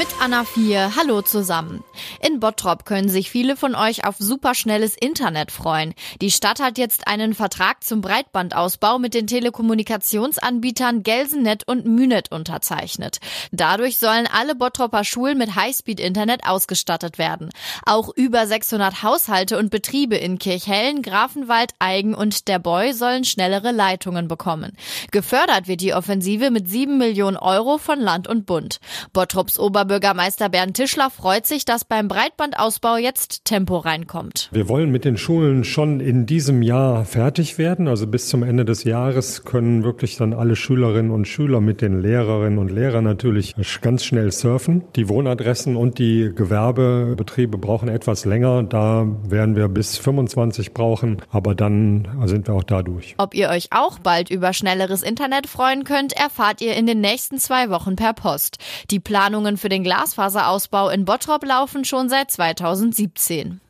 Mit Anna 4. Hallo zusammen. In Bottrop können sich viele von euch auf superschnelles Internet freuen. Die Stadt hat jetzt einen Vertrag zum Breitbandausbau mit den Telekommunikationsanbietern Gelsenet und Münet unterzeichnet. Dadurch sollen alle Bottroper Schulen mit Highspeed-Internet ausgestattet werden. Auch über 600 Haushalte und Betriebe in Kirchhellen, Grafenwald, Eigen und der Boy sollen schnellere Leitungen bekommen. Gefördert wird die Offensive mit 7 Millionen Euro von Land und Bund. Bottrops Ober Oberbürgermeister Bernd Tischler freut sich, dass beim Breitbandausbau jetzt Tempo reinkommt. Wir wollen mit den Schulen schon in diesem Jahr fertig werden. Also bis zum Ende des Jahres können wirklich dann alle Schülerinnen und Schüler mit den Lehrerinnen und Lehrern natürlich ganz schnell surfen. Die Wohnadressen und die Gewerbebetriebe brauchen etwas länger. Da werden wir bis 25 brauchen, aber dann sind wir auch da durch. Ob ihr euch auch bald über schnelleres Internet freuen könnt, erfahrt ihr in den nächsten zwei Wochen per Post. Die Planungen für den den Glasfaserausbau in Bottrop laufen schon seit 2017.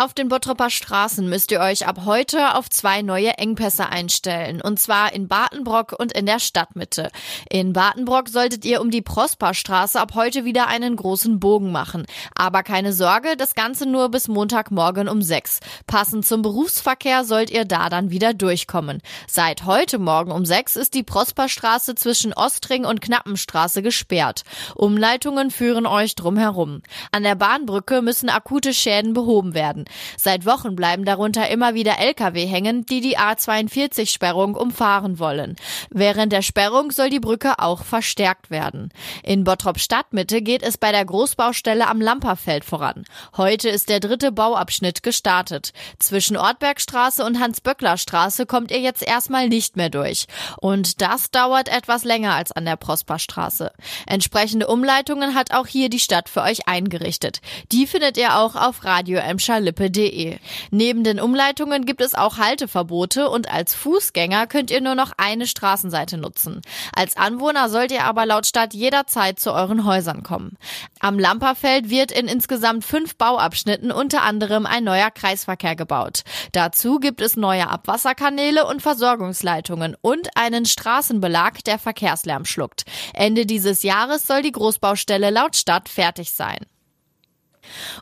Auf den Bottroper Straßen müsst ihr euch ab heute auf zwei neue Engpässe einstellen. Und zwar in Batenbrock und in der Stadtmitte. In Batenbrock solltet ihr um die Prosperstraße ab heute wieder einen großen Bogen machen. Aber keine Sorge, das Ganze nur bis Montagmorgen um sechs. Passend zum Berufsverkehr sollt ihr da dann wieder durchkommen. Seit heute Morgen um sechs ist die Prosperstraße zwischen Ostring und Knappenstraße gesperrt. Umleitungen führen euch drumherum. An der Bahnbrücke müssen akute Schäden behoben werden. Seit Wochen bleiben darunter immer wieder Lkw hängen, die die A42-Sperrung umfahren wollen. Während der Sperrung soll die Brücke auch verstärkt werden. In Bottrop Stadtmitte geht es bei der Großbaustelle am Lamperfeld voran. Heute ist der dritte Bauabschnitt gestartet. Zwischen Ortbergstraße und Hans-Böckler-Straße kommt ihr jetzt erstmal nicht mehr durch. Und das dauert etwas länger als an der Prosperstraße. Entsprechende Umleitungen hat auch hier die Stadt für euch eingerichtet. Die findet ihr auch auf Radio Emscher Lippe lippe.de. Neben den Umleitungen gibt es auch Halteverbote und als Fußgänger könnt ihr nur noch eine Straßenseite nutzen. Als Anwohner sollt ihr aber laut Stadt jederzeit zu euren Häusern kommen. Am Lamperfeld wird in insgesamt fünf Bauabschnitten unter anderem ein neuer Kreisverkehr gebaut. Dazu gibt es neue Abwasserkanäle und Versorgungsleitungen und einen Straßenbelag, der Verkehrslärm schluckt. Ende dieses Jahres soll die Großbaustelle laut Stadt fertig sein.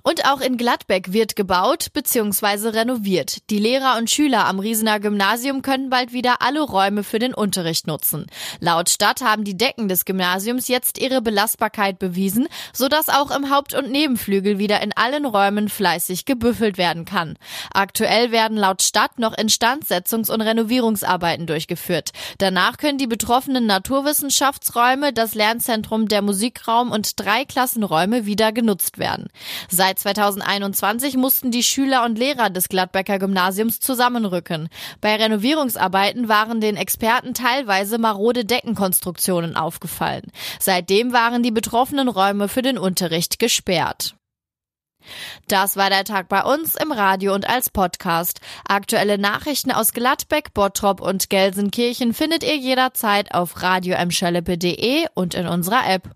Und auch in Gladbeck wird gebaut bzw. renoviert. Die Lehrer und Schüler am Riesener Gymnasium können bald wieder alle Räume für den Unterricht nutzen. Laut Stadt haben die Decken des Gymnasiums jetzt ihre Belastbarkeit bewiesen, sodass auch im Haupt- und Nebenflügel wieder in allen Räumen fleißig gebüffelt werden kann. Aktuell werden laut Stadt noch Instandsetzungs- und Renovierungsarbeiten durchgeführt. Danach können die betroffenen Naturwissenschaftsräume, das Lernzentrum, der Musikraum und drei Klassenräume wieder genutzt werden. Seit 2021 mussten die Schüler und Lehrer des Gladbecker Gymnasiums zusammenrücken. Bei Renovierungsarbeiten waren den Experten teilweise marode Deckenkonstruktionen aufgefallen. Seitdem waren die betroffenen Räume für den Unterricht gesperrt. Das war der Tag bei uns im Radio und als Podcast. Aktuelle Nachrichten aus Gladbeck, Bottrop und Gelsenkirchen findet ihr jederzeit auf radio und in unserer App.